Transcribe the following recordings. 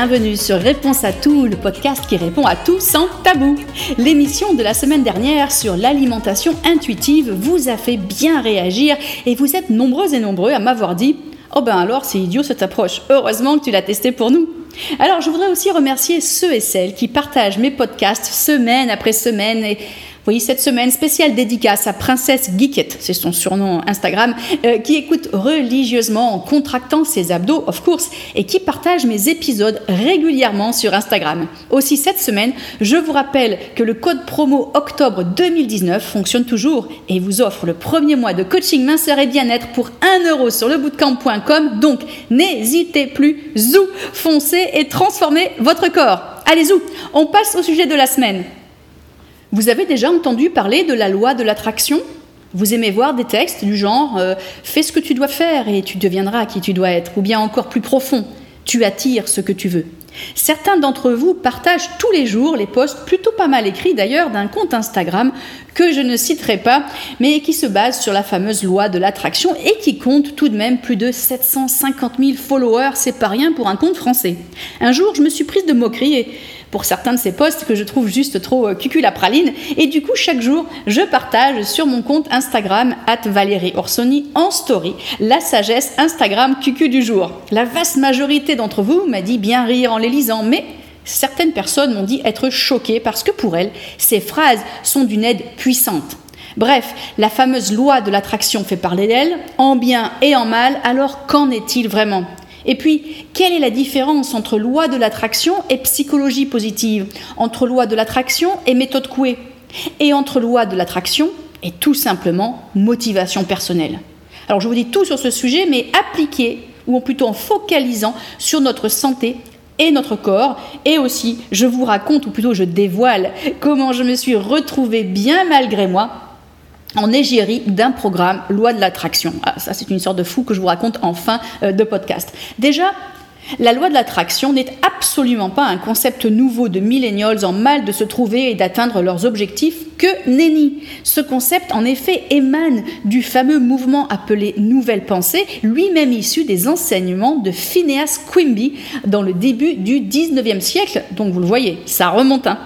bienvenue sur Réponse à tout, le podcast qui répond à tout sans tabou. L'émission de la semaine dernière sur l'alimentation intuitive vous a fait bien réagir et vous êtes nombreux et nombreux à m'avoir dit Oh ben alors c'est idiot cette approche, heureusement que tu l'as testé pour nous. Alors je voudrais aussi remercier ceux et celles qui partagent mes podcasts semaine après semaine et voyez, cette semaine spéciale dédicace à Princesse Geekette, c'est son surnom Instagram, euh, qui écoute religieusement en contractant ses abdos, of course, et qui partage mes épisodes régulièrement sur Instagram. Aussi cette semaine, je vous rappelle que le code promo octobre 2019 fonctionne toujours et vous offre le premier mois de coaching minceur et bien-être pour 1 euro sur lebootcamp.com. Donc n'hésitez plus, zou, foncez et transformez votre corps. Allez, zou, on passe au sujet de la semaine. Vous avez déjà entendu parler de la loi de l'attraction? Vous aimez voir des textes du genre euh, Fais ce que tu dois faire et tu deviendras qui tu dois être, ou bien encore plus profond, tu attires ce que tu veux. Certains d'entre vous partagent tous les jours les posts plutôt pas mal écrits d'ailleurs d'un compte Instagram que je ne citerai pas, mais qui se base sur la fameuse loi de l'attraction et qui compte tout de même plus de 750 000 followers, c'est pas rien pour un compte français. Un jour, je me suis prise de moquerie et pour certains de ces posts que je trouve juste trop euh, cuculapraline. Et du coup, chaque jour, je partage sur mon compte Instagram, at Valérie Orsoni, en story, la sagesse Instagram cucu du jour. La vaste majorité d'entre vous m'a dit bien rire en les lisant, mais certaines personnes m'ont dit être choquées parce que pour elles, ces phrases sont d'une aide puissante. Bref, la fameuse loi de l'attraction fait parler d'elle, en bien et en mal, alors qu'en est-il vraiment? Et puis, quelle est la différence entre loi de l'attraction et psychologie positive? Entre loi de l'attraction et méthode Coué. Et entre loi de l'attraction et tout simplement motivation personnelle. Alors, je vous dis tout sur ce sujet, mais appliqué, ou plutôt en focalisant sur notre santé et notre corps. Et aussi, je vous raconte, ou plutôt je dévoile, comment je me suis retrouvée bien malgré moi en égérie d'un programme loi de l'attraction. Ah, ça, c'est une sorte de fou que je vous raconte en fin euh, de podcast. Déjà, la loi de l'attraction n'est absolument pas un concept nouveau de millennials en mal de se trouver et d'atteindre leurs objectifs que nenni. Ce concept, en effet, émane du fameux mouvement appelé Nouvelle Pensée, lui-même issu des enseignements de Phineas Quimby dans le début du 19e siècle. Donc vous le voyez, ça remonte. Hein.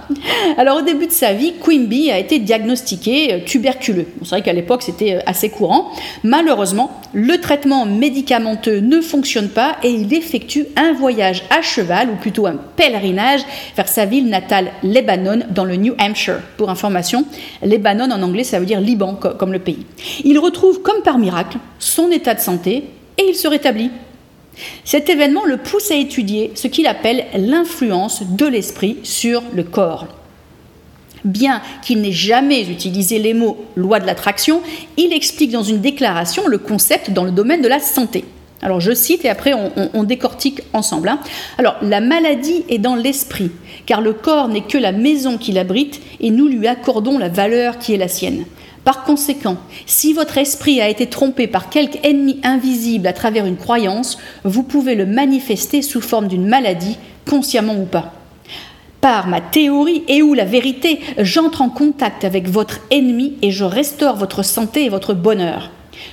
Alors au début de sa vie, Quimby a été diagnostiqué euh, tuberculeux. C'est vrai qu'à l'époque, c'était euh, assez courant. Malheureusement, le traitement médicamenteux ne fonctionne pas et il effectue un voyage à cheval, ou plutôt un pèlerinage, vers sa ville natale, Lebanon, dans le New Hampshire. Pour information, Lebanon en anglais, ça veut dire Liban, comme le pays. Il retrouve, comme par miracle, son état de santé et il se rétablit. Cet événement le pousse à étudier ce qu'il appelle l'influence de l'esprit sur le corps. Bien qu'il n'ait jamais utilisé les mots loi de l'attraction, il explique dans une déclaration le concept dans le domaine de la santé. Alors je cite et après on, décortique ensemble. Hein. Alors la maladie est dans l'esprit, car le corps n'est que la maison qu'il abrite et nous lui accordons la valeur qui est la sienne. Par conséquent, si votre esprit a été trompé par quelque ennemi invisible à travers une croyance, vous pouvez le manifester sous forme d'une maladie, consciemment ou pas. Par ma théorie et ou la vérité, j'entre en contact avec votre ennemi et je restaure votre santé et votre bonheur.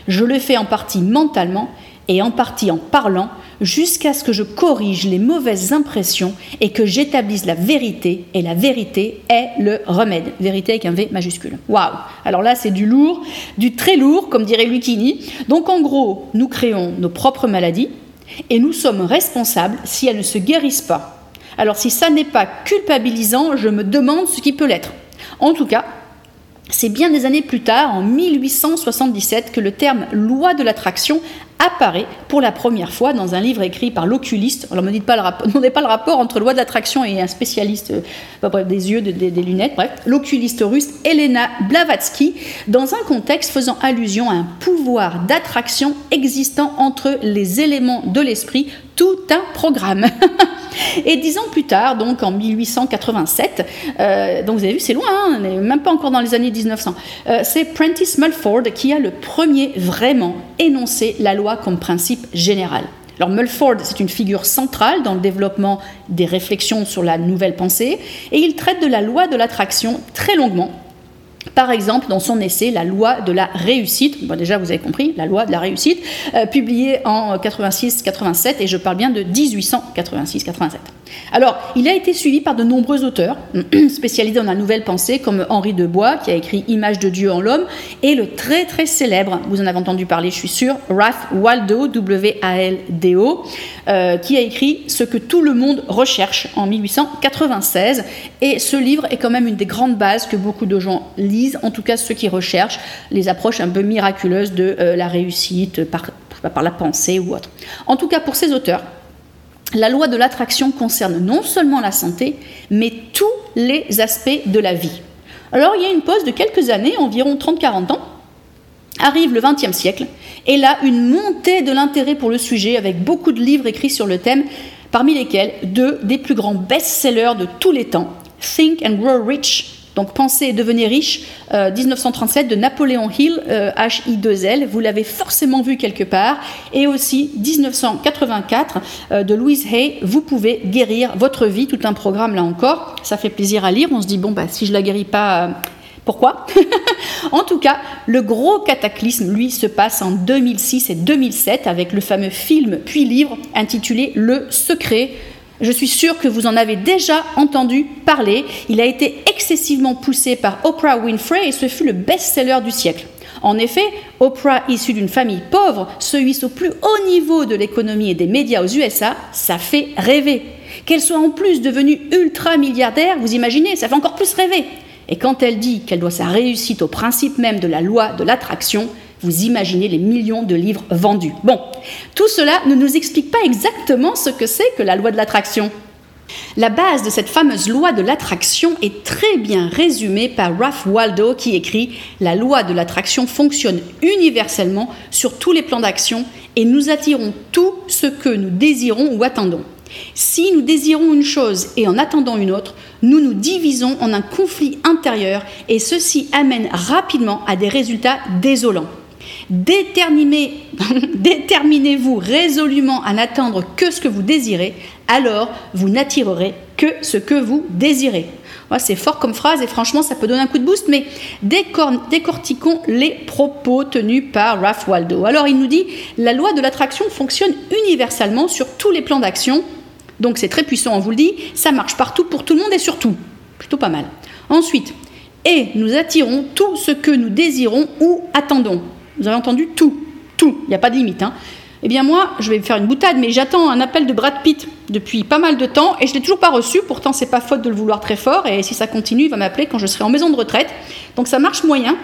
Je le fais en partie mentalement et en partie en parlant, jusqu'à ce que je corrige les mauvaises impressions et que j'établisse la vérité. Et la vérité est le remède. Vérité avec un V majuscule. Waouh Alors là, c'est du lourd, du très lourd, comme dirait Lucchini. Donc en gros, nous créons nos propres maladies et nous sommes responsables si elles ne se guérissent pas. Alors si ça n'est pas culpabilisant, je me demande ce qui peut l'être. En tout cas, c'est bien des années plus tard, en 1877, que le terme loi de l'attraction apparaît pour la première fois dans un livre écrit par l'oculiste. Alors, ne dites pas le rapport, pas le rapport entre loi de l'attraction et un spécialiste euh, des yeux, des, lunettes, bref, l'oculiste russe Elena Blavatsky, dans un contexte faisant allusion à un pouvoir d'attraction existant entre les éléments de l'esprit, tout un programme. Et dix ans plus tard, donc en 1887, euh, donc vous avez vu, c'est loin, hein, on n'est même pas encore dans les années 1900, euh, c'est Prentice Mulford qui a le premier vraiment énoncé la loi comme principe général. Alors Mulford, c'est une figure centrale dans le développement des réflexions sur la nouvelle pensée, et il traite de la loi de l'attraction très longuement Par exemple, dans son essai La loi de la réussite, bon, déjà vous avez compris, la loi de la réussite, euh, publié en 86-87, et je parle bien de 1886-87. Alors, il a été suivi par de nombreux auteurs spécialisés dans la nouvelle pensée, comme Henri de Bois, qui a écrit Image de Dieu en l'homme, et le très très célèbre, vous en avez entendu parler, je suis sûre, Ralph Waldo, W-A-L-D-O, euh, qui a écrit Ce que tout le monde recherche en 1896. Et ce livre est quand même une des grandes bases que beaucoup de gens lisent, en tout cas ceux qui recherchent les approches un peu miraculeuses de euh, la réussite par la pensée ou autre. En tout cas, pour ces auteurs, la loi de l'attraction concerne non seulement la santé, mais tous les aspects de la vie. Alors il y a une pause de quelques années, environ 30-40 ans, arrive le XXe siècle, et là une montée de l'intérêt pour le sujet avec beaucoup de livres écrits sur le thème, parmi lesquels deux des plus grands best-sellers de tous les temps, Think and Grow Rich donc Pensez et devenez riche, 1937 euh, de Napoléon Hill, H-I-2-L, euh, vous l'avez forcément vu quelque part, et aussi 1984 euh, de Louise Hay, Vous pouvez guérir votre vie, tout un programme là encore, ça fait plaisir à lire, on se dit bon bah si je la guéris pas... Pourquoi? En tout cas, le gros cataclysme, lui, se passe en 2006 et 2007 avec le fameux film puis livre intitulé Le Secret je suis sûre que vous en avez déjà entendu parler. Il a été excessivement poussé par Oprah Winfrey et ce fut le best-seller du siècle. En effet, Oprah, issue d'une famille pauvre, se hisse au plus haut niveau de l'économie et des médias aux USA, ça fait rêver. Qu'elle soit en plus devenue ultra milliardaire, vous imaginez, ça fait encore plus rêver. Et quand elle dit qu'elle doit sa réussite au principe même de la loi de l'attraction, vous imaginez les millions de livres vendus. Bon, tout cela ne nous explique pas exactement ce que c'est que la loi de l'attraction. La base de cette fameuse loi de l'attraction est très bien résumée par Ralph Waldo qui écrit La loi de l'attraction fonctionne universellement sur tous les plans d'action et nous attirons tout ce que nous désirons ou attendons. Si nous désirons une chose et en attendant une autre, nous nous divisons en un conflit intérieur et ceci amène rapidement à des résultats désolants. Déterminez-vous résolument à n'attendre que ce que vous désirez, alors vous n'attirerez que ce que vous désirez. c'est fort comme phrase et franchement ça peut donner un coup de boost, mais décortiquons les propos tenus par Ralph Waldo. Alors il nous dit, la loi de l'attraction fonctionne universellement sur tous les plans d'action, donc c'est très puissant, on vous le dit, ça marche partout pour tout le monde et surtout. Plutôt pas mal. Ensuite, et nous attirons tout ce que nous désirons ou attendons. Vous avez entendu tout, tout, il n'y a pas de limite. Hein. Eh bien moi, je vais faire une boutade, mais j'attends un appel de Brad Pitt depuis pas mal de temps et je ne l'ai toujours pas reçu. Pourtant, c'est pas faute de le vouloir très fort et si ça continue, il va m'appeler quand je serai en maison de retraite. Donc ça marche moyen.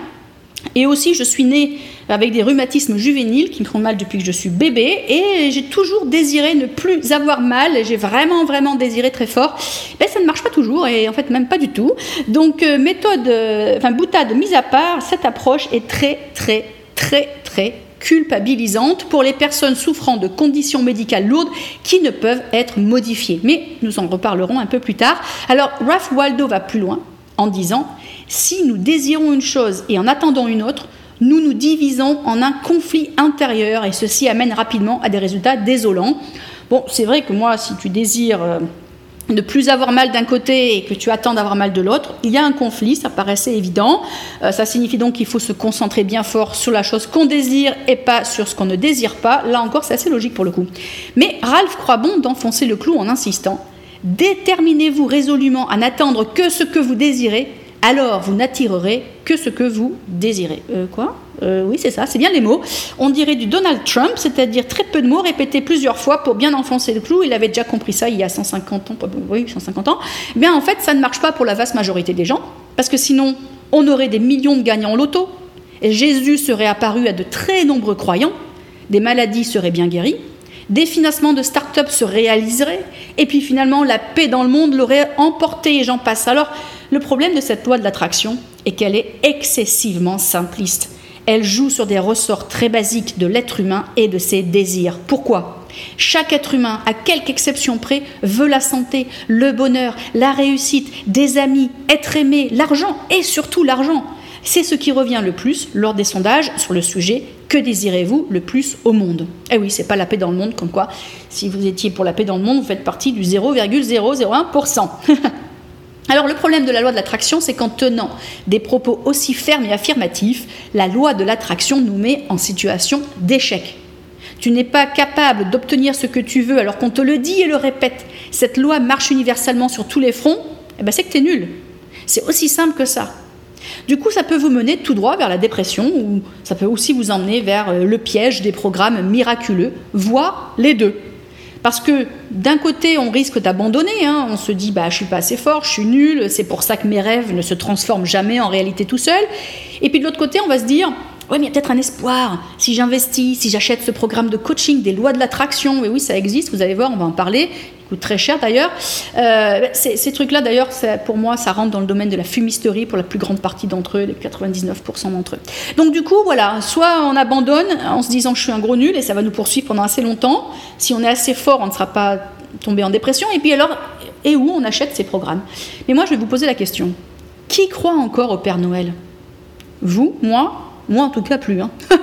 Et aussi, je suis née avec des rhumatismes juvéniles qui me font mal depuis que je suis bébé et j'ai toujours désiré ne plus avoir mal. J'ai vraiment, vraiment désiré très fort. Mais ça ne marche pas toujours et en fait, même pas du tout. Donc, euh, méthode, euh, enfin, boutade mise à part, cette approche est très, très, très très culpabilisante pour les personnes souffrant de conditions médicales lourdes qui ne peuvent être modifiées. Mais nous en reparlerons un peu plus tard. Alors, Ralph Waldo va plus loin en disant si nous désirons une chose et en attendant une autre, nous nous divisons en un conflit intérieur et ceci amène rapidement à des résultats désolants. Bon, c'est vrai que moi, si tu désires euh, ne plus avoir mal d'un côté et que tu attends d'avoir mal de l'autre, il y a un conflit, ça paraissait évident. Euh, ça signifie donc qu'il faut se concentrer bien fort sur la chose qu'on désire et pas sur ce qu'on ne désire pas. Là encore, c'est assez logique pour le coup. Mais Ralph croit bon d'enfoncer le clou en insistant. Déterminez-vous résolument à n'attendre que ce que vous désirez, alors vous n'attirerez que ce que vous désirez. Euh, quoi? Euh, oui, c'est ça, c'est bien les mots. On dirait du Donald Trump, c'est-à-dire très peu de mots répétés plusieurs fois pour bien enfoncer le clou. Il avait déjà compris ça il y a 150 ans. Oui, 150 ans. Eh bien, en fait, ça ne marche pas pour la vaste majorité des gens, parce que sinon, on aurait des millions de gagnants en loto, et Jésus serait apparu à de très nombreux croyants, des maladies seraient bien guéries, des financements de start-up se réaliseraient, et puis finalement, la paix dans le monde l'aurait emporté, et j'en passe. Alors, le problème de cette loi de l'attraction est qu'elle est excessivement simpliste. Elle joue sur des ressorts très basiques de l'être humain et de ses désirs. Pourquoi? Chaque être humain, à quelque exception près, veut la santé, le bonheur, la réussite, des amis, être aimé, l'argent et surtout l'argent. C'est ce qui revient le plus lors des sondages sur le sujet que désirez-vous le plus au monde? Eh oui, c'est pas la paix dans le monde, comme quoi, si vous étiez pour la paix dans le monde, vous faites partie du 0,001%. Alors le problème de la loi de l'attraction, c'est qu'en tenant des propos aussi fermes et affirmatifs, la loi de l'attraction nous met en situation d'échec. Tu n'es pas capable d'obtenir ce que tu veux alors qu'on te le dit et le répète. Cette loi marche universellement sur tous les fronts, eh ben c'est que tu es nul. C'est aussi simple que ça. Du coup, ça peut vous mener tout droit vers la dépression ou ça peut aussi vous emmener vers euh, le piège des programmes miraculeux, voire les deux. Parce que d'un côté, on risque d'abandonner, hein. on se dit bah, je suis pas assez fort, je suis nul, c'est pour ça que mes rêves ne se transforment jamais en réalité tout seul. Et puis de l'autre côté, on va se dire oui, mais il y a peut-être un espoir. Si j'investis, si j'achète ce programme de coaching des lois de l'attraction, et oui, ça existe, vous allez voir, on va en parler. Il coûte très cher d'ailleurs. Euh, ces, trucs-là, d'ailleurs, pour moi, ça rentre dans le domaine de la fumisterie pour la plus grande partie d'entre eux, les 99% d'entre eux. Donc, du coup, voilà, soit on abandonne en se disant je suis un gros nul et ça va nous poursuivre pendant assez longtemps. Si on est assez fort, on ne sera pas tombé en dépression. Et puis alors, et où on achète ces programmes? Mais moi, je vais vous poser la question qui croit encore au Père Noël? Vous Moi moi, en tout cas, plus. Hein.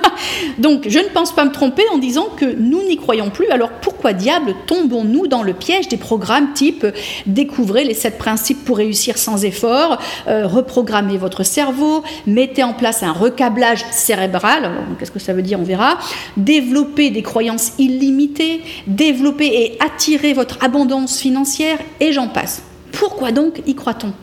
Donc, je ne pense pas me tromper en disant que nous n'y croyons plus. Alors, pourquoi diable tombons-nous dans le piège des programmes type découvrez les sept principes pour réussir sans effort, euh, reprogrammez votre cerveau, mettez en place un recablage cérébral, qu'est-ce que ça veut dire, on verra, développez des croyances illimitées, développez et attirez votre abondance financière, et j'en passe. Pourquoi donc y croit-on?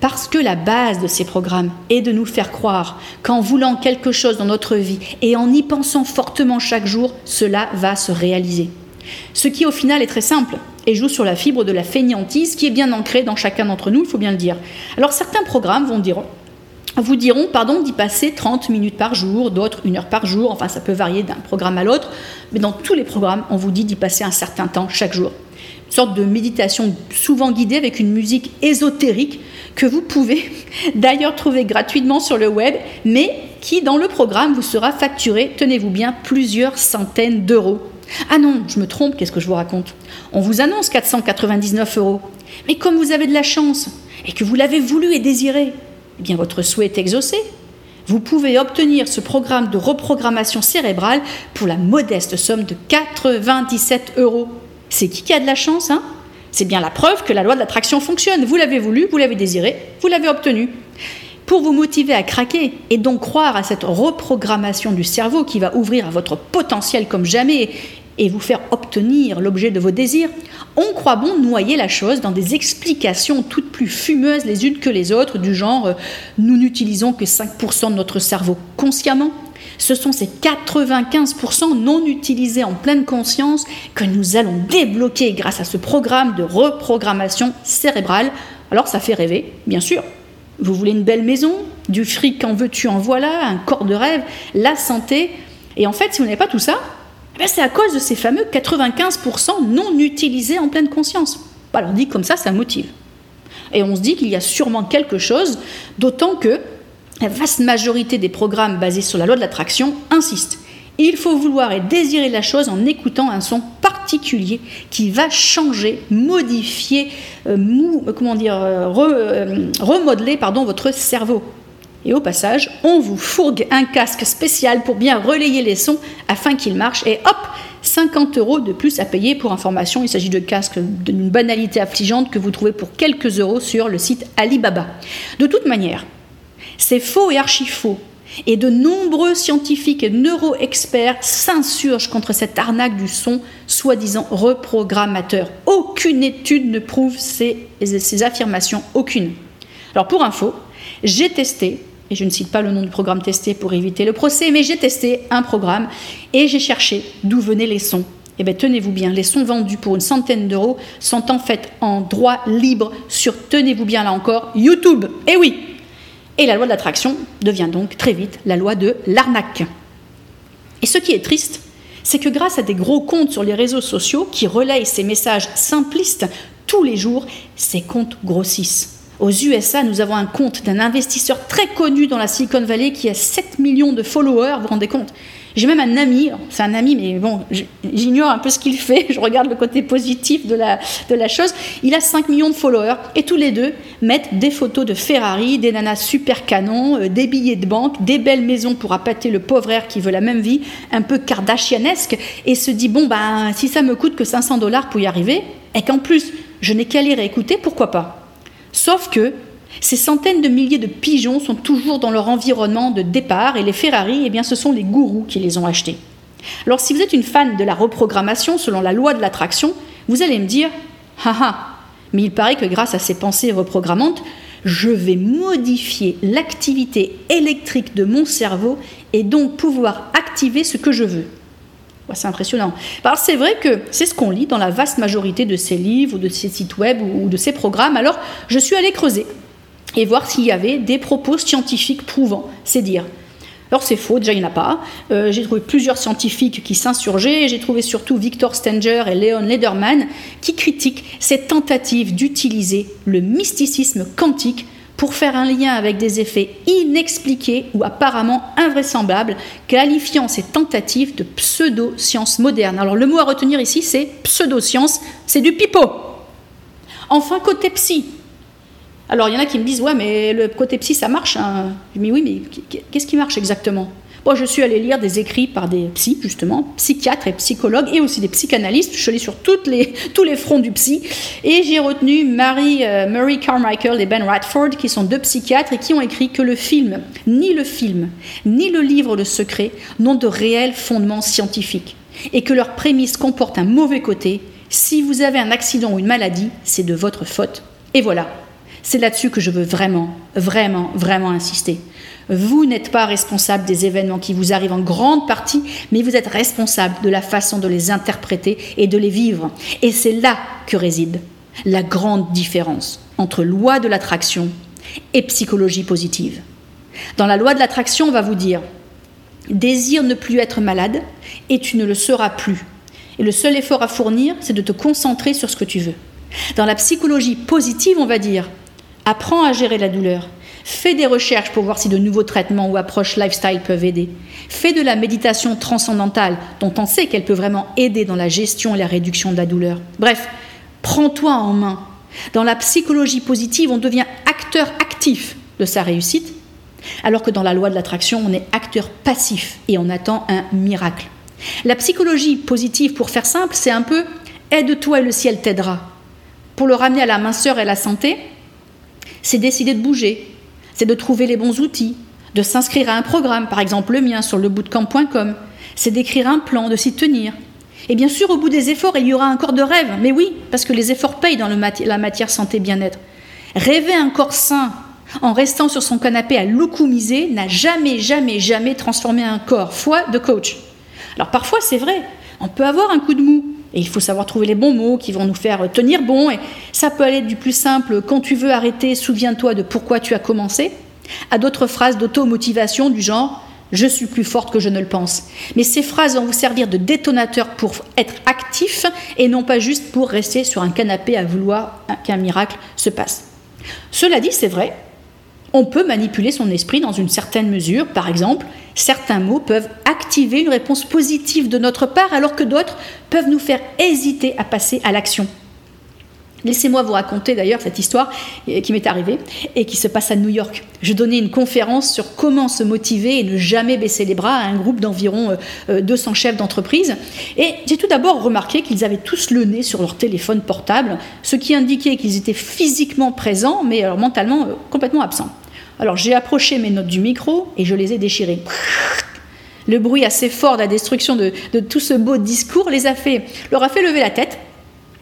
Parce que la base de ces programmes est de nous faire croire qu'en voulant quelque chose dans notre vie et en y pensant fortement chaque jour, cela va se réaliser. Ce qui au final est très simple et joue sur la fibre de la fainéantise qui est bien ancrée dans chacun d'entre nous, il faut bien le dire. Alors certains programmes vont vous diront pardon d'y passer 30 minutes par jour, d'autres une heure par jour, enfin ça peut varier d'un programme à l'autre, mais dans tous les programmes, on vous dit d'y passer un certain temps chaque jour. Une sorte de méditation souvent guidée avec une musique ésotérique que vous pouvez d'ailleurs trouver gratuitement sur le web, mais qui dans le programme vous sera facturé, tenez-vous bien, plusieurs centaines d'euros. Ah non, je me trompe, qu'est-ce que je vous raconte? On vous annonce 499 euros. Mais comme vous avez de la chance et que vous l'avez voulu et désiré, eh bien votre souhait est exaucé. Vous pouvez obtenir ce programme de reprogrammation cérébrale pour la modeste somme de 97 euros. C'est qui qui a de la chance, hein? C'est bien la preuve que la loi de l'attraction fonctionne. Vous l'avez voulu, vous l'avez désiré, vous l'avez obtenu. Pour vous motiver à craquer et donc croire à cette reprogrammation du cerveau qui va ouvrir à votre potentiel comme jamais et vous faire obtenir l'objet de vos désirs, on croit bon noyer la chose dans des explications toutes plus fumeuses les unes que les autres, du genre euh, nous n'utilisons que 5% de notre cerveau consciemment, ce sont ces 95% non utilisés en pleine conscience que nous allons débloquer grâce à ce programme de reprogrammation cérébrale. Alors ça fait rêver, bien sûr. Vous voulez une belle maison, du fric en veux-tu en voilà, un corps de rêve, la santé. Et en fait, si vous n'avez pas tout ça, eh c'est à cause de ces fameux 95% non utilisés en pleine conscience. Alors dit comme ça, ça motive. Et on se dit qu'il y a sûrement quelque chose, d'autant que la vaste majorité des programmes basés sur la loi de l'attraction insistent. Il faut vouloir et désirer la chose en écoutant un son particulier qui va changer, modifier, euh, euh, comment dire, euh, remodeler votre cerveau. Et au passage, on vous fourgue un casque spécial pour bien relayer les sons afin qu'ils marchent. Et hop, 50 euros de plus à payer pour information. Il s'agit de casques d'une banalité affligeante que vous trouvez pour quelques euros sur le site Alibaba. De toute manière, c'est faux et archi-faux. Et de nombreux scientifiques et neuro-experts s'insurgent contre cette arnaque du son soi-disant reprogrammateur. Aucune étude ne prouve ces, ces affirmations, aucune. Alors pour info, j'ai testé, et je ne cite pas le nom du programme testé pour éviter le procès, mais j'ai testé un programme et j'ai cherché d'où venaient les sons. Eh bien, tenez-vous bien, les sons vendus pour une centaine d'euros sont en fait en droit libre sur, tenez-vous bien là encore, YouTube. Eh oui, et la loi de l'attraction devient donc très vite la loi de l'arnaque. Et ce qui est triste, c'est que grâce à des gros comptes sur les réseaux sociaux qui relayent ces messages simplistes tous les jours, ces comptes grossissent. Aux USA, nous avons un compte d'un investisseur très connu dans la Silicon Valley qui a 7 millions de followers, vous vous rendez compte? J'ai même un ami, c'est un ami, mais bon, j'ignore un peu ce qu'il fait, je regarde le côté positif de la, de la chose. Il a 5 millions de followers et tous les deux mettent des photos de Ferrari, des nanas super canons, euh, des billets de banque, des belles maisons pour appâter le pauvre air qui veut la même vie, un peu kardashianesque, et se dit bon, ben, si ça me coûte que 500 dollars pour y arriver, et qu'en plus je n'ai qu'à lire et écouter, pourquoi pas? Sauf que ces centaines de milliers de pigeons sont toujours dans leur environnement de départ et les Ferrari, eh bien, ce sont les gourous qui les ont achetés. Alors si vous êtes une fan de la reprogrammation selon la loi de l'attraction, vous allez me dire Haha, mais il paraît que grâce à ces pensées reprogrammantes, je vais modifier l'activité électrique de mon cerveau et donc pouvoir activer ce que je veux. C'est impressionnant. Parce c'est vrai que c'est ce qu'on lit dans la vaste majorité de ces livres ou de ces sites web ou de ces programmes. Alors je suis allée creuser et voir s'il y avait des propos scientifiques prouvant, c'est dire. Alors c'est faux, déjà il n'y en a pas. Euh, j'ai trouvé plusieurs scientifiques qui s'insurgeaient, j'ai trouvé surtout Victor Stenger et Leon Lederman qui critiquent cette tentative d'utiliser le mysticisme quantique pour faire un lien avec des effets inexpliqués ou apparemment invraisemblables, qualifiant ces tentatives de pseudo-sciences modernes. Alors le mot à retenir ici, c'est pseudo-science, c'est du pipeau. Enfin, côté psy, alors il y en a qui me disent ouais mais le côté psy ça marche. Hein. Mais oui mais qu'est-ce qui marche exactement? Moi je suis allée lire des écrits par des psys justement, psychiatres et psychologues et aussi des psychanalystes. Je suis allée sur toutes les, tous les fronts du psy et j'ai retenu Mary, euh, Murray Carmichael et Ben Radford qui sont deux psychiatres et qui ont écrit que le film, ni le film, ni le livre Le Secret n'ont de réels fondements scientifiques et que leur prémisse comporte un mauvais côté. Si vous avez un accident ou une maladie, c'est de votre faute. Et voilà, c'est là-dessus que je veux vraiment, vraiment, vraiment insister. Vous n'êtes pas responsable des événements qui vous arrivent en grande partie, mais vous êtes responsable de la façon de les interpréter et de les vivre. Et c'est là que réside la grande différence entre loi de l'attraction et psychologie positive. Dans la loi de l'attraction, on va vous dire désire ne plus être malade et tu ne le seras plus. Et le seul effort à fournir, c'est de te concentrer sur ce que tu veux. Dans la psychologie positive, on va dire Apprends à gérer la douleur. Fais des recherches pour voir si de nouveaux traitements ou approches lifestyle peuvent aider. Fais de la méditation transcendantale, dont on sait qu'elle peut vraiment aider dans la gestion et la réduction de la douleur. Bref, prends-toi en main. Dans la psychologie positive, on devient acteur actif de sa réussite, alors que dans la loi de l'attraction, on est acteur passif et on attend un miracle. La psychologie positive, pour faire simple, c'est un peu aide-toi et le ciel t'aidera. Pour le ramener à la minceur et à la santé, c'est décider de bouger, c'est de trouver les bons outils, de s'inscrire à un programme, par exemple le mien sur lebootcamp.com, c'est d'écrire un plan, de s'y tenir. Et bien sûr, au bout des efforts, il y aura un corps de rêve, mais oui, parce que les efforts payent dans la matière santé bien-être. Rêver un corps sain en restant sur son canapé à loucoumiser n'a jamais, jamais, jamais transformé un corps. Foi de coach. Alors parfois, c'est vrai, on peut avoir un coup de mou, et il faut savoir trouver les bons mots qui vont nous faire tenir bon. Et ça peut aller du plus simple, quand tu veux arrêter, souviens-toi de pourquoi tu as commencé, à d'autres phrases d'automotivation du genre je suis plus forte que je ne le pense. Mais ces phrases vont vous servir de détonateur pour être actif et non pas juste pour rester sur un canapé à vouloir qu'un miracle se passe. Cela dit, c'est vrai, on peut manipuler son esprit dans une certaine mesure. Par exemple, certains mots peuvent activer une réponse positive de notre part alors que d'autres peuvent nous faire hésiter à passer à l'action. Laissez-moi vous raconter d'ailleurs cette histoire qui m'est arrivée et qui se passe à New York. Je donnais une conférence sur comment se motiver et ne jamais baisser les bras à un groupe d'environ 200 euh, chefs d'entreprise. Et j'ai tout d'abord remarqué qu'ils avaient tous le nez sur leur téléphone portable, ce qui indiquait qu'ils étaient physiquement présents, mais alors mentalement euh, complètement absents. Alors j'ai approché mes notes du micro et je les ai déchirées. Le bruit assez fort de la destruction de, tout ce beau discours les a fait, leur a fait lever la tête,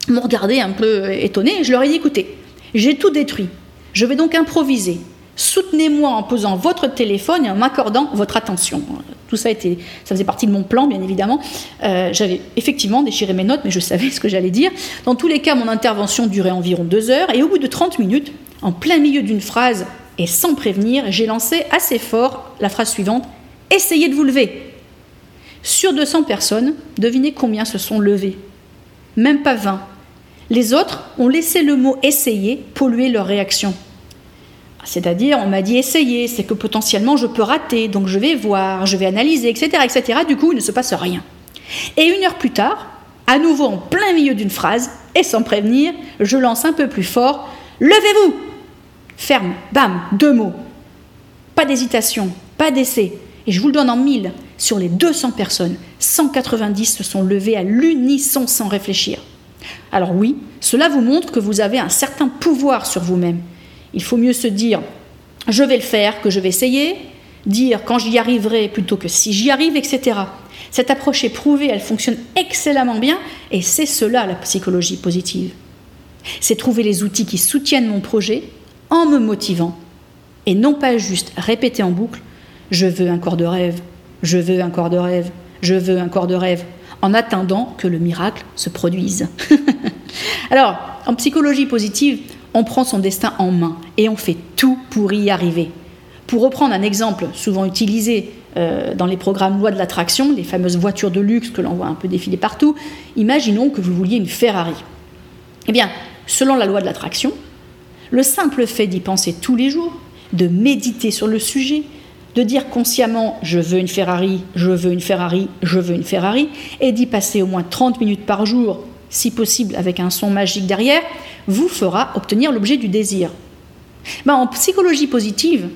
m'ont regardé un peu étonné et je leur ai dit écoutez, j'ai tout détruit. Je vais donc improviser. Soutenez-moi en posant votre téléphone et en m'accordant votre attention. Tout ça, était, ça faisait partie de mon plan, bien évidemment. Euh, j'avais effectivement déchiré mes notes, mais je savais ce que j'allais dire. Dans tous les cas, mon intervention durait environ deux heures, et au bout de 30 minutes, en plein milieu d'une phrase et sans prévenir, j'ai lancé assez fort la phrase suivante Essayez de vous lever. Sur 200 personnes, devinez combien se sont levées Même pas 20. Les autres ont laissé le mot essayer polluer leur réaction. C'est-à-dire, on m'a dit essayer, c'est que potentiellement je peux rater, donc je vais voir, je vais analyser, etc., etc. Du coup, il ne se passe rien. Et une heure plus tard, à nouveau en plein milieu d'une phrase, et sans prévenir, je lance un peu plus fort Levez-vous Ferme, bam, deux mots. Pas d'hésitation, pas d'essai. Et je vous le donne en mille. Sur les 200 personnes, 190 se sont levées à l'unisson sans réfléchir. Alors oui, cela vous montre que vous avez un certain pouvoir sur vous-même. Il faut mieux se dire je vais le faire que je vais essayer, dire quand j'y arriverai plutôt que si j'y arrive, etc. Cette approche est prouvée, elle fonctionne excellemment bien, et c'est cela la psychologie positive. C'est trouver les outils qui soutiennent mon projet en me motivant, et non pas juste répéter en boucle je veux un corps de rêve, je veux un corps de rêve, je veux un corps de rêve, en attendant que le miracle se produise. Alors, en psychologie positive, on prend son destin en main et on fait tout pour y arriver. Pour reprendre un exemple souvent utilisé euh, dans les programmes loi de l'attraction, les fameuses voitures de luxe que l'on voit un peu défiler partout, imaginons que vous vouliez une Ferrari. Eh bien, selon la loi de l'attraction, le simple fait d'y penser tous les jours, de méditer sur le sujet, de dire consciemment je veux une Ferrari, je veux une Ferrari, je veux une Ferrari, et d'y passer au moins 30 minutes par jour, si possible avec un son magique derrière, vous fera obtenir l'objet du désir. Ben, en psychologie positive,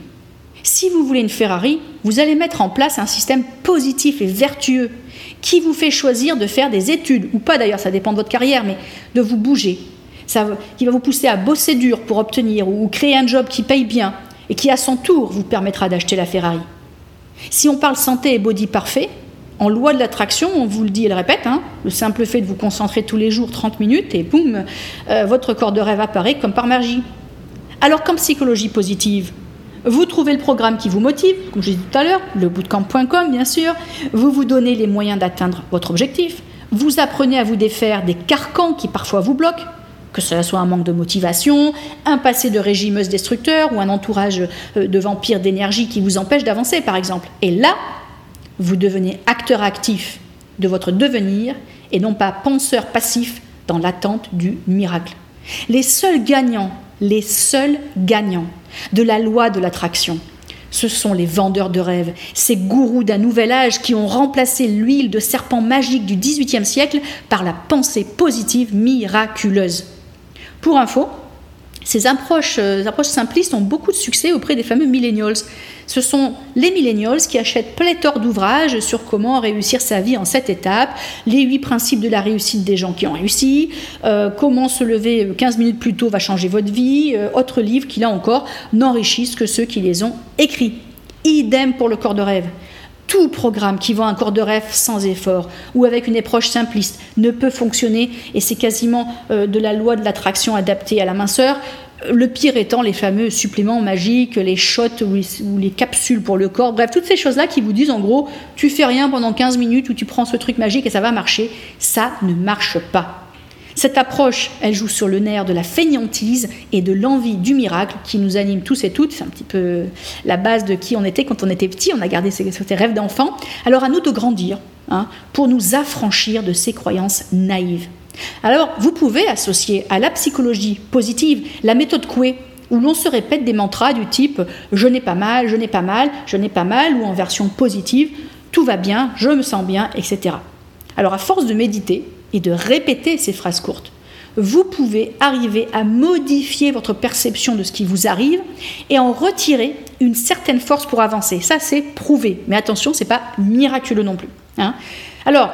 si vous voulez une Ferrari, vous allez mettre en place un système positif et vertueux qui vous fait choisir de faire des études, ou pas d'ailleurs, ça dépend de votre carrière, mais de vous bouger, ça, qui va vous pousser à bosser dur pour obtenir ou créer un job qui paye bien et qui à son tour vous permettra d'acheter la Ferrari. Si on parle santé et body parfait, en loi de l'attraction, on vous le dit et le répète, hein, le simple fait de vous concentrer tous les jours 30 minutes et boum, euh, votre corps de rêve apparaît comme par magie. Alors qu'en psychologie positive, vous trouvez le programme qui vous motive, comme je l'ai dit tout à l'heure, le bootcamp.com bien sûr, vous vous donnez les moyens d'atteindre votre objectif, vous apprenez à vous défaire des carcans qui parfois vous bloquent, que cela soit un manque de motivation, un passé de régimeuse destructeur ou un entourage euh, de vampires d'énergie qui vous empêche d'avancer par exemple. Et là, vous devenez acteur actif de votre devenir et non pas penseur passif dans l'attente du miracle. Les seuls gagnants, les seuls gagnants de la loi de l'attraction, ce sont les vendeurs de rêves, ces gourous d'un nouvel âge qui ont remplacé l'huile de serpent magique du XVIIIe siècle par la pensée positive miraculeuse. Pour info, ces approches, euh, simplistes ont beaucoup de succès auprès des fameux millennials. Ce sont les millennials qui achètent pléthore d'ouvrages sur comment réussir sa vie en sept étapes, les huit principes de la réussite des gens qui ont réussi, euh, comment se lever 15 minutes plus tôt va changer votre vie, euh, autres livres qui là encore n'enrichissent que ceux qui les ont écrits. Idem pour le corps de rêve. Tout programme qui vend un corps de rêve sans effort ou avec une approche simpliste ne peut fonctionner et c'est quasiment euh, de la loi de l'attraction adaptée à la minceur. Le pire étant les fameux suppléments magiques, les shots ou les, capsules pour le corps, bref, toutes ces choses-là qui vous disent en gros, tu fais rien pendant 15 minutes ou tu prends ce truc magique et ça va marcher. Ça ne marche pas. Cette approche, elle joue sur le nerf de la fainéantise et de l'envie du miracle qui nous anime tous et toutes. C'est un petit peu la base de qui on était quand on était petit. On a gardé ces, rêves d'enfant. Alors à nous de grandir hein, pour nous affranchir de ces croyances naïves. Alors vous pouvez associer à la psychologie positive la méthode Coué où l'on se répète des mantras du type je n'ai pas mal, je n'ai pas mal, je n'ai pas mal, ou en version positive, tout va bien, je me sens bien, etc. Alors à force de méditer, et de répéter ces phrases courtes, vous pouvez arriver à modifier votre perception de ce qui vous arrive et en retirer une certaine force pour avancer. Ça, c'est prouvé. Mais attention, ce n'est pas miraculeux non plus. Hein. Alors,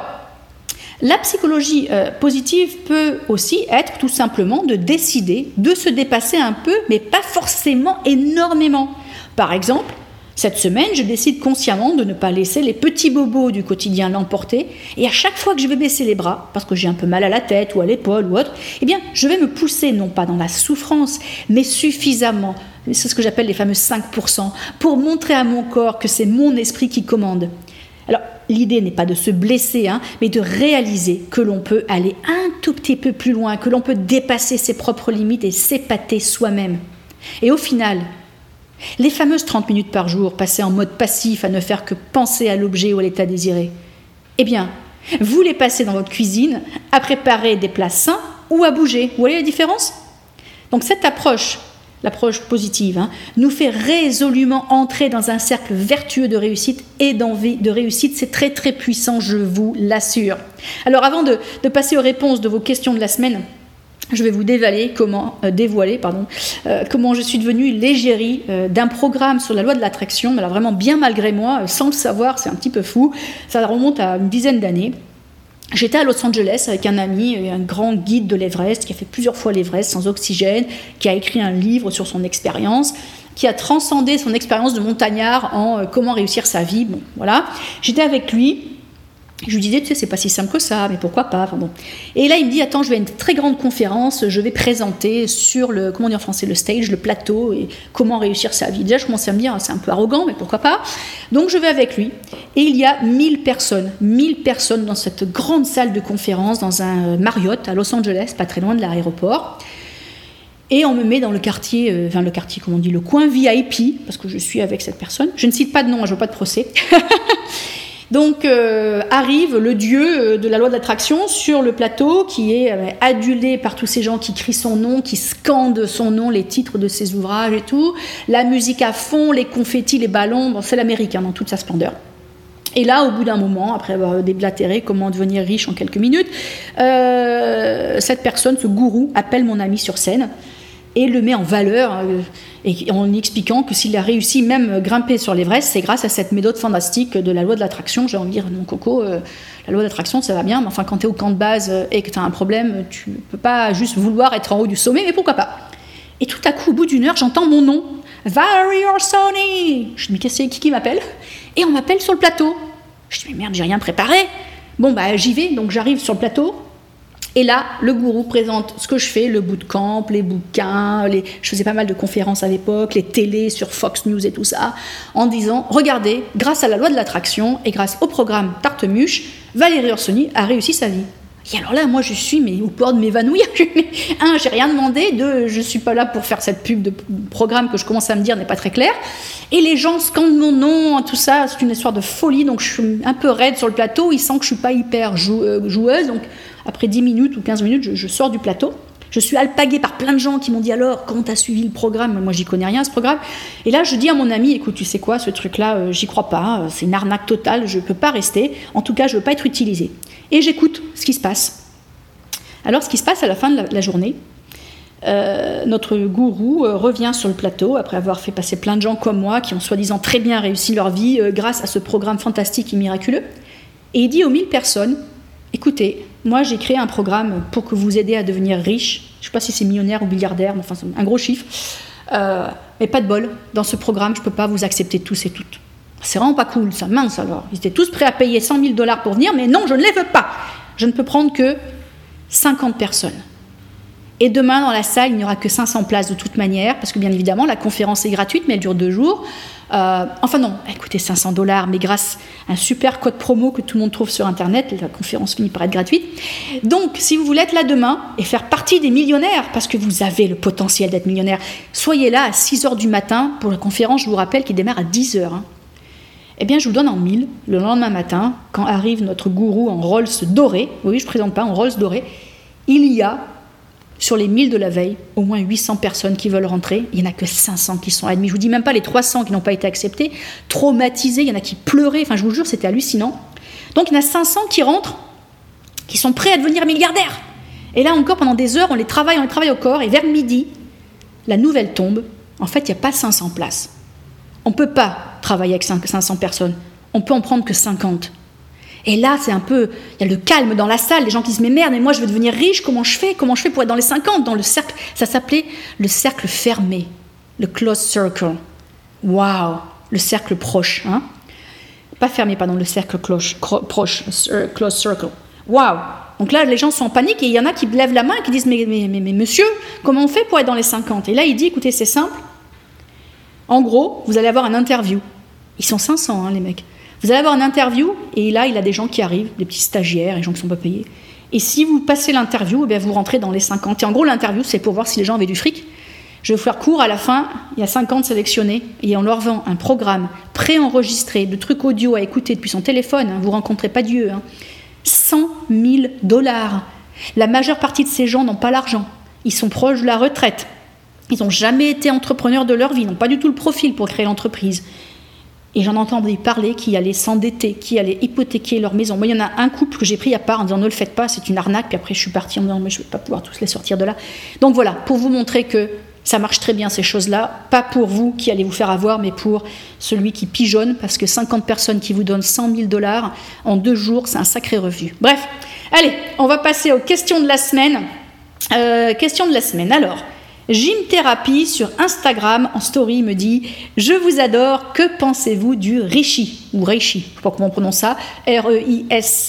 la psychologie euh, positive peut aussi être tout simplement de décider de se dépasser un peu, mais pas forcément énormément. Par exemple, cette semaine, je décide consciemment de ne pas laisser les petits bobos du quotidien l'emporter, et à chaque fois que je vais baisser les bras, parce que j'ai un peu mal à la tête ou à l'épaule ou autre, eh bien, je vais me pousser non pas dans la souffrance, mais suffisamment, c'est ce que j'appelle les fameux 5%, pour montrer à mon corps que c'est mon esprit qui commande. Alors, l'idée n'est pas de se blesser, hein, mais de réaliser que l'on peut aller un tout petit peu plus loin, que l'on peut dépasser ses propres limites et s'épater soi-même. Et au final, les fameuses 30 minutes par jour passées en mode passif à ne faire que penser à l'objet ou à l'état désiré. Eh bien, vous les passez dans votre cuisine à préparer des plats sains ou à bouger. Vous voyez la différence? Donc cette approche, l'approche positive, hein, nous fait résolument entrer dans un cercle vertueux de réussite et d'envie de réussite. C'est très très puissant, je vous l'assure. Alors avant de passer aux réponses de vos questions de la semaine, je vais vous euh, dévoiler euh, comment je suis devenue l'égérie euh, d'un programme sur la loi de l'attraction, mais là vraiment bien malgré moi, sans le savoir, c'est un petit peu fou. Ça remonte à une dizaine d'années. J'étais à Los Angeles avec un ami, un grand guide de l'Everest, qui a fait plusieurs fois l'Everest sans oxygène, qui a écrit un livre sur son expérience, qui a transcendé son expérience de montagnard en comment réussir sa vie. Bon, voilà. J'étais avec lui je lui disais, tu sais, c'est pas si simple que ça, mais pourquoi pas bon. Et là, il me dit, attends, je vais à une très grande conférence, je vais présenter sur le, comment dire en français, le stage, le plateau, et comment réussir sa vie. Déjà, je commençais à me dire, c'est un peu arrogant, mais pourquoi pas. Donc, je vais avec lui. Et il y a 1000 personnes, 1000 personnes dans cette grande salle de conférence, dans un Marriott à Los Angeles, pas très loin de l'aéroport. Et on me met dans le quartier, euh, enfin le quartier, comment on dit, le coin VIP, parce que je suis avec cette personne. Je ne cite pas de nom, hein, je veux pas de procès. Donc euh, arrive le dieu euh, de la loi d'attraction sur le plateau qui est euh, adulé par tous ces gens qui crient son nom, qui scandent son nom, les titres de ses ouvrages et tout. La musique à fond, les confettis, les ballons, bon, c'est l'américain dans toute sa splendeur. Et là, au bout d'un moment, après avoir déblatéré comment devenir riche en quelques minutes, cette personne, ce gourou, appelle mon ami sur scène et le met en valeur euh, en expliquant que s'il a réussi même grimper sur l'Everest, c'est grâce à cette méthode fantastique de la loi de l'attraction. J'ai envie de dire, mon coco, euh, la loi de l'attraction, ça va bien, mais enfin, quand tu es au camp de base et que tu as un problème, tu ne peux pas juste vouloir être en haut du sommet, mais pourquoi pas? Et tout à coup, au bout d'une heure, j'entends mon nom, Valerie Orsoni Je me dis, qu'est-ce qui, qui m'appelle? Et on m'appelle sur le plateau. Je dis, mais merde, j'ai rien préparé. Bon, bah j'y vais, donc j'arrive sur le plateau, et là, le gourou présente ce que je fais, le bootcamp, les bouquins, les... je faisais pas mal de conférences à l'époque, les télés sur Fox News et tout ça, en disant, regardez, grâce à la loi de l'attraction et grâce au programme Tartemuche, Valérie Orsoni a réussi sa vie. Et alors là, moi, je suis mais au port de m'évanouir. Un, j'ai rien demandé. Deux, je suis pas là pour faire cette pub de programme que je commence à me dire n'est pas très clair. Et les gens scandent mon nom, tout ça. C'est une histoire de folie. Donc, je suis un peu raide sur le plateau. Ils sentent que je suis pas hyper euh, joueuse. Donc, après 10 minutes ou 15 minutes, je, sors du plateau. Je suis alpaguée par plein de gens qui m'ont dit alors, comment tu as suivi le programme? Moi, j'y connais rien, ce programme. Et là, je dis à mon ami, écoute, tu sais quoi, ce truc-là, euh, j'y crois pas, euh, c'est une arnaque totale, je ne peux pas rester. En tout cas, je ne veux pas être utilisé. Et j'écoute ce qui se passe. Alors, ce qui se passe à la fin de la, journée, euh, notre gourou revient sur le plateau après avoir fait passer plein de gens comme moi qui ont soi-disant très bien réussi leur vie grâce à ce programme fantastique et miraculeux. Et il dit aux 1000 personnes écoutez, moi, j'ai créé un programme pour que vous aider à devenir riche. Je ne sais pas si c'est millionnaire ou milliardaire, mais enfin, c'est un gros chiffre. Euh, mais pas de bol. Dans ce programme, je ne peux pas vous accepter tous et toutes. C'est vraiment pas cool, ça. Mince alors. Ils étaient tous prêts à payer 100 000 dollars pour venir, mais non, je ne les veux pas. Je ne peux prendre que 50 personnes. Et demain, dans la salle, il n'y aura que 500 places de toute manière, parce que bien évidemment, la conférence est gratuite, mais elle dure deux jours. Euh, enfin non, écoutez, 500 dollars, mais grâce à un super code promo que tout le monde trouve sur Internet, la conférence finit par être gratuite. Donc, si vous voulez être là demain et faire partie des millionnaires, parce que vous avez le potentiel d'être millionnaire, soyez là à 6 heures du matin pour la conférence, je vous rappelle, qui démarre à 10 heures. Hein. Eh bien, je vous donne en 1000 le lendemain matin, quand arrive notre gourou en Rolls doré. Oui, je ne présente pas en Rolls doré. Il y a sur les 1000 de la veille, au moins 800 personnes qui veulent rentrer. Il n'y en a que 500 qui sont admis. Je vous dis même pas les 300 qui n'ont pas été acceptés. Traumatisés, il y en a qui pleuraient. Enfin, je vous jure, c'était hallucinant. Donc, il y en a 500 qui rentrent, qui sont prêts à devenir milliardaires. Et là encore, pendant des heures, on les travaille, on les travaille au corps. Et vers midi, la nouvelle tombe. En fait, il n'y a pas 500 places. On ne peut pas travailler avec 500 personnes. On peut en prendre que 50. Et là, c'est un peu, il y a le calme dans la salle, les gens qui disent mais merde, mais moi je veux devenir riche, comment je fais Comment je fais pour être dans les 50 Dans le cercle, ça s'appelait le cercle fermé, le close circle. Waouh, le cercle proche, hein Pas fermé, pardon, le cercle cloche, proche, close circle. Waouh Donc là, les gens sont en panique et il y en a qui lèvent la main et qui disent mais, mais, mais, mais monsieur, comment on fait pour être dans les 50 Et là, il dit écoutez, c'est simple. En gros, vous allez avoir un interview. Ils sont 500, hein, les mecs. Vous allez avoir une interview, et là, il a des gens qui arrivent, des petits stagiaires, des gens qui ne sont pas payés. Et si vous passez l'interview, eh vous rentrez dans les 50. Et en gros, l'interview, c'est pour voir si les gens avaient du fric. Je vais vous faire court, à la fin, il y a 50 sélectionnés, et on leur vend un programme préenregistré de trucs audio à écouter depuis son téléphone. Hein, vous rencontrez pas Dieu. 100 hein. 000 dollars. La majeure partie de ces gens n'ont pas l'argent. Ils sont proches de la retraite. Ils n'ont jamais été entrepreneurs de leur vie, ils n'ont pas du tout le profil pour créer l'entreprise. Et j'en entendais parler qui allaient s'endetter, qui allaient hypothéquer leur maison. Moi, il y en a un couple que j'ai pris à part en disant ne le faites pas, c'est une arnaque. Puis après, je suis partie en disant mais je ne vais pas pouvoir tous les sortir de là. Donc voilà, pour vous montrer que ça marche très bien ces choses-là. Pas pour vous qui allez vous faire avoir, mais pour celui qui pigeonne, parce que 50 personnes qui vous donnent 100 000 dollars en deux jours, c'est un sacré revenu. Bref, Allez, on va passer aux questions de la semaine. Euh, question de la semaine. Alors, Gym Therapy sur Instagram en story me dit Je vous adore, que pensez-vous du Rishi Ou Reishi, je ne sais pas comment on prononce ça. R-E-I-S-H-I,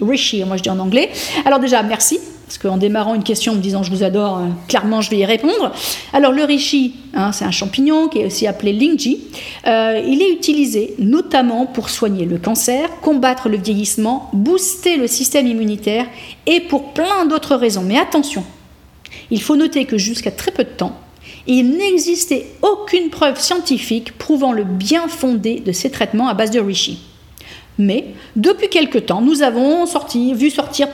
Rishi, moi je dis en anglais. Alors, déjà, merci parce qu'en démarrant une question en me disant je vous adore, euh, clairement je vais y répondre. Alors le reishi, hein, c'est un champignon qui est aussi appelé lingji. Euh, il est utilisé notamment pour soigner le cancer, combattre le vieillissement, booster le système immunitaire et pour plein d'autres raisons. Mais attention, il faut noter que jusqu'à très peu de temps, il n'existait aucune preuve scientifique prouvant le bien fondé de ces traitements à base de reishi. Mais depuis quelque temps, nous avons vu sortir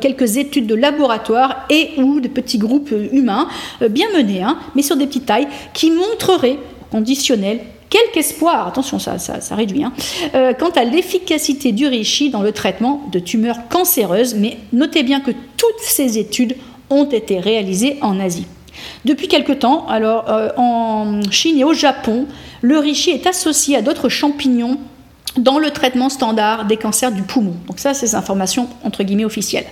quelques études de laboratoire et ou de petits groupes humains euh, bien menés, hein, mais sur des petites tailles, qui montreraient, conditionnel, quelque espoir, attention ça, réduit, hein, euh, quant à l'efficacité du reishi dans le traitement de tumeurs cancéreuses. Mais notez bien que toutes ces études ont été réalisées en Asie. Depuis quelque temps, alors euh, en Chine et au Japon, le reishi est associé à d'autres champignons dans le traitement standard des cancers du poumon. Donc ça, c'est des informations entre guillemets officielles.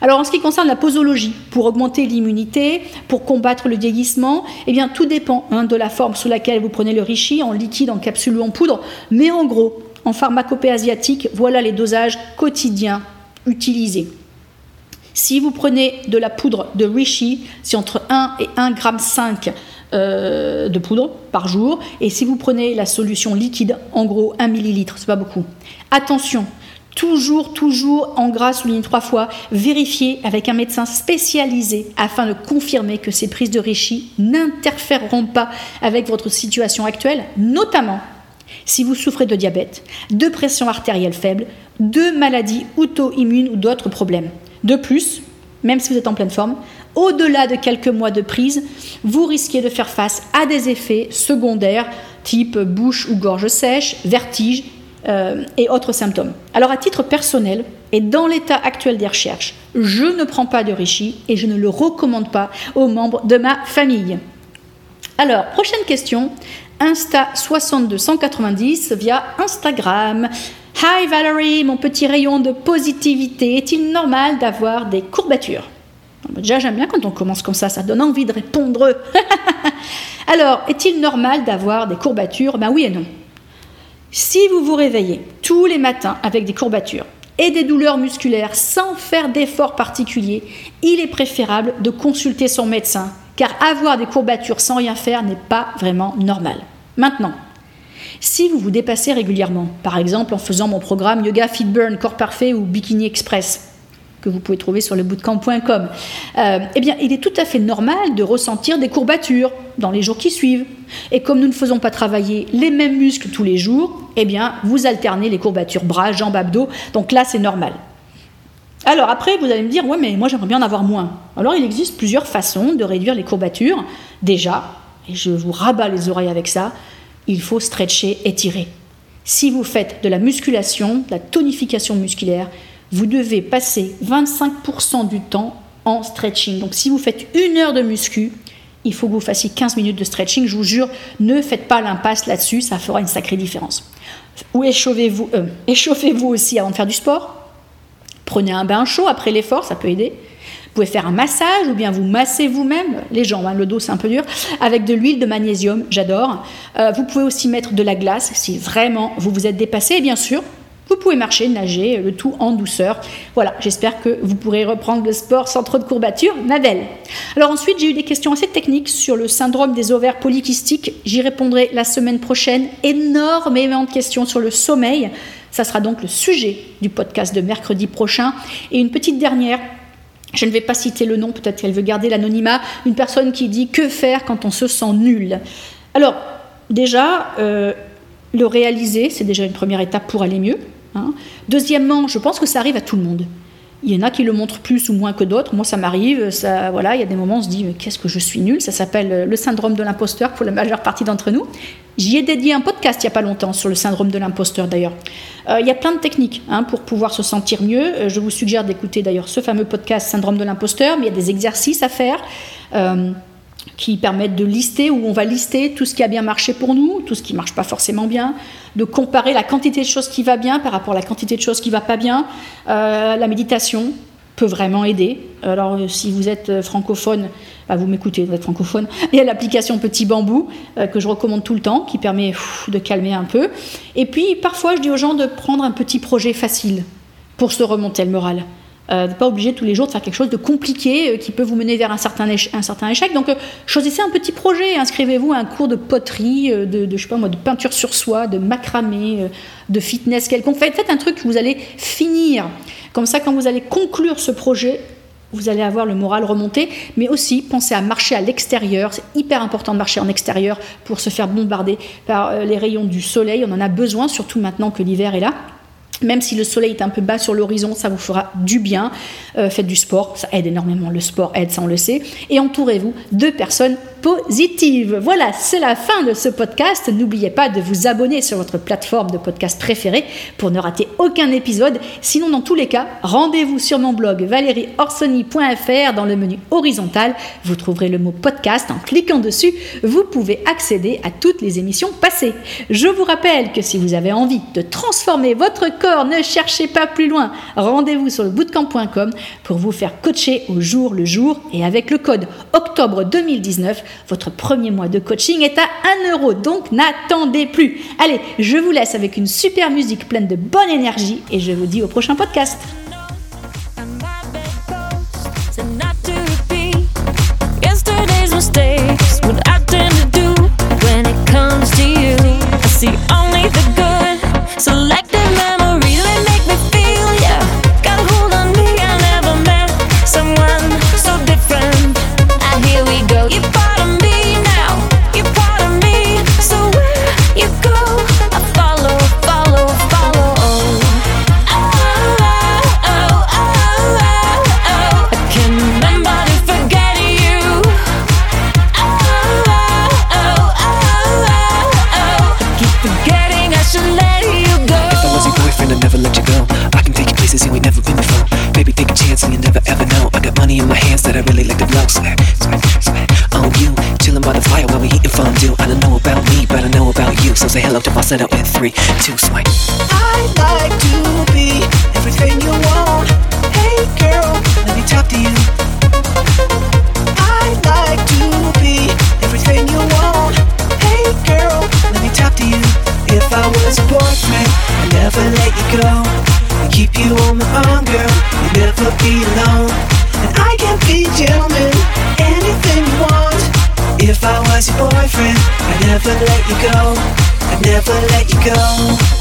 Alors en ce qui concerne la posologie, pour augmenter l'immunité, pour combattre le vieillissement, eh bien tout dépend hein, de la forme sous laquelle vous prenez le rishi, en liquide, en capsule ou en poudre. Mais en gros, en pharmacopée asiatique, voilà les dosages quotidiens utilisés. Si vous prenez de la poudre de rishi, c'est entre 1 et 1,5 g euh, de poudre par jour. Et si vous prenez la solution liquide, en gros 1 millilitre, c'est pas beaucoup. Attention, toujours, toujours en gras souligné trois fois, vérifiez avec un médecin spécialisé afin de confirmer que ces prises de Richie n'interféreront pas avec votre situation actuelle, notamment si vous souffrez de diabète, de pression artérielle faible, de maladies auto-immunes ou d'autres problèmes. De plus, même si vous êtes en pleine forme, au-delà de quelques mois de prise, vous risquez de faire face à des effets secondaires type bouche ou gorge sèche, vertige euh, et autres symptômes. Alors à titre personnel et dans l'état actuel des recherches, je ne prends pas de Richie et je ne le recommande pas aux membres de ma famille. Alors, prochaine question, Insta 62190 via Instagram. Hi Valérie, mon petit rayon de positivité, est-il normal d'avoir des courbatures? Déjà, j'aime bien quand on commence comme ça, ça donne envie de répondre. Alors, est-il normal d'avoir des courbatures? Ben oui et non. Si vous vous réveillez tous les matins avec des courbatures et des douleurs musculaires sans faire d'efforts particuliers, il est préférable de consulter son médecin, car avoir des courbatures sans rien faire n'est pas vraiment normal. Maintenant, si vous vous dépassez régulièrement, par exemple en faisant mon programme Yoga Fit Burn, Corps Parfait ou Bikini Express, que vous pouvez trouver sur le bootcamp.com, euh, eh bien, il est tout à fait normal de ressentir des courbatures dans les jours qui suivent. Et comme nous ne faisons pas travailler les mêmes muscles tous les jours, eh bien, vous alternez les courbatures bras, jambes, abdos. Donc là, c'est normal. Alors après, vous allez me dire, ouais, mais moi j'aimerais bien en avoir moins. Alors il existe plusieurs façons de réduire les courbatures. Déjà, et je vous rabats les oreilles avec ça, il faut stretcher, étirer. Si vous faites de la musculation, de la tonification musculaire, vous devez passer 25% du temps en stretching. Donc si vous faites une heure de muscu, il faut que vous fassiez 15 minutes de stretching. Je vous jure, ne faites pas l'impasse là-dessus, ça fera une sacrée différence. Ou échauffez-vous euh, échauffez-vous aussi avant de faire du sport? Prenez un bain chaud après l'effort, ça peut aider. Vous pouvez faire un massage ou bien vous massez vous-même, les jambes, hein, le dos c'est un peu dur, avec de l'huile de magnésium, j'adore. Euh, vous pouvez aussi mettre de la glace si vraiment vous vous êtes dépassé. Et bien sûr, vous pouvez marcher, nager, le tout en douceur. Voilà, j'espère que vous pourrez reprendre le sport sans trop de courbatures. Nadel. Alors ensuite, j'ai eu des questions assez techniques sur le syndrome des ovaires polykystiques. J'y répondrai la semaine prochaine. Énormément de questions sur le sommeil. Ça sera donc le sujet du podcast de mercredi prochain. Et une petite dernière. Je ne vais pas citer le nom, peut-être qu'elle veut garder l'anonymat. Une personne qui dit que faire quand on se sent nul. Alors, déjà, euh, le réaliser, c'est déjà une première étape pour aller mieux. Hein. Deuxièmement, je pense que ça arrive à tout le monde. Il y en a qui le montrent plus ou moins que d'autres. Moi, ça m'arrive. Ça, voilà, il y a des moments où on se dit qu'est-ce que je suis nul. Ça s'appelle euh, le syndrome de l'imposteur pour la majeure partie d'entre nous. J'y ai dédié un podcast il n'y a pas longtemps sur le syndrome de l'imposteur d'ailleurs. Euh, il y a plein de techniques hein, pour pouvoir se sentir mieux. Euh, je vous suggère d'écouter d'ailleurs ce fameux podcast syndrome de l'imposteur, mais il y a des exercices à faire. Qui permettent de lister, où on va lister tout ce qui a bien marché pour nous, tout ce qui ne marche pas forcément bien, de comparer la quantité de choses qui va bien par rapport à la quantité de choses qui ne va pas bien. Euh, la méditation peut vraiment aider. Alors euh, si vous êtes euh, francophone, bah, vous m'écoutez, vous êtes francophone. Il y a l'application Petit Bambou que je recommande tout le temps, qui permet de calmer un peu. Et puis parfois je dis aux gens de prendre un petit projet facile pour se remonter le moral. Euh, pas obligé tous les jours de faire quelque chose de compliqué euh, qui peut vous mener vers un certain, un certain échec. Donc, euh, choisissez un petit projet. Inscrivez-vous à un cours de poterie, euh, de, je sais pas moi, de peinture sur soie, de macramé, de fitness quelconque. Faites, faites un truc que vous allez finir. Comme ça, quand vous allez conclure ce projet, vous allez avoir le moral remonté, mais aussi pensez à marcher à l'extérieur. C'est hyper important de marcher en extérieur pour se faire bombarder par les rayons du soleil. On en a besoin, surtout maintenant que l'hiver est là. Même si le soleil est un peu bas sur l'horizon, ça vous fera du bien. Euh, faites du sport, ça aide énormément. Le sport aide, ça on le sait. Et entourez-vous de personnes positives. Voilà, c'est la fin de ce podcast. N'oubliez pas de vous abonner sur votre plateforme de podcast préférée pour ne rater aucun épisode. Sinon, dans tous les cas, rendez-vous sur mon blog valérieorsoni.fr dans le menu horizontal. Vous trouverez le mot podcast. En cliquant dessus, vous pouvez accéder à toutes les émissions passées. Je vous rappelle que si vous avez envie de transformer votre ne cherchez pas plus loin. Rendez-vous sur le bootcamp.com pour vous faire coacher au jour le jour et avec le code octobre 2019 votre premier mois de coaching est à 1 euro, donc n'attendez plus. Allez, je vous laisse avec une super musique pleine de bonne énergie et je vous dis au prochain podcast. Go. I'd keep you on my arm, girl. You'd never be alone. And I can be gentleman, anything you want. If I was your boyfriend, I'd never let you go. I'd never let you go.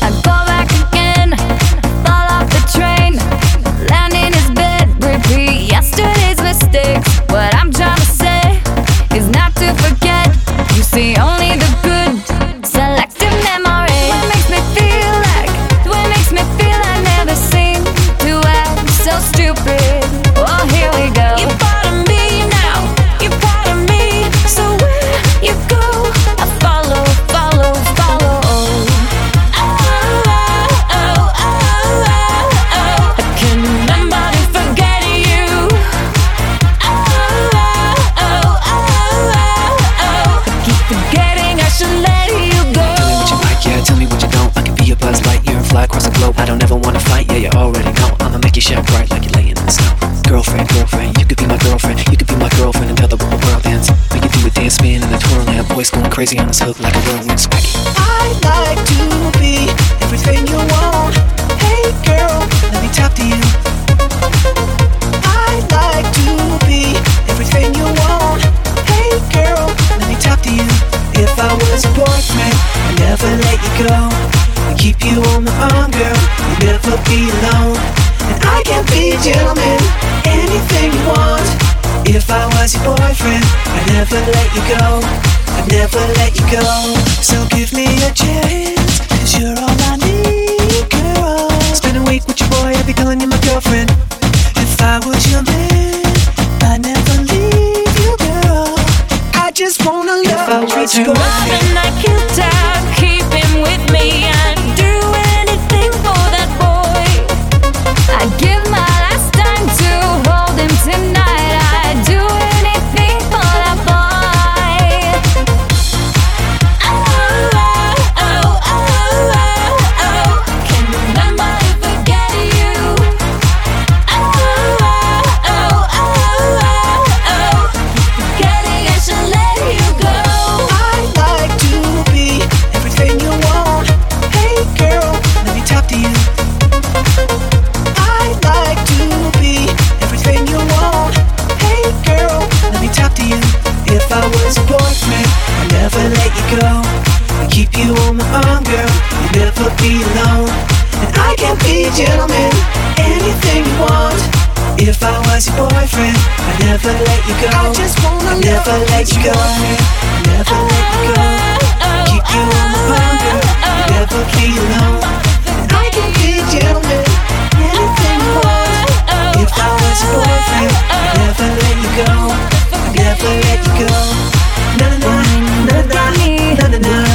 I'd go back again, fall off the train, land in his bed, repeat yesterday's mistakes. What I'm trying to say is not to forget. You see never let you go. I'd never let you go. So give me a chance, cause you're all I need, girl. Spend a week with your boy, I'd be calling you my girlfriend. If I was your man, I'd never leave you, girl. I just wanna love if I be alone. And I can be a gentleman, anything you want. If I was your boyfriend, I'd never let you go. I just wanna I'd never let you go. I'd never let you go. Keep you on the hunger, never be alone. And I can be a gentleman, anything you want. If I was your boyfriend, I'd never let you go. I'd never let you go. Na na Na na na na na na na.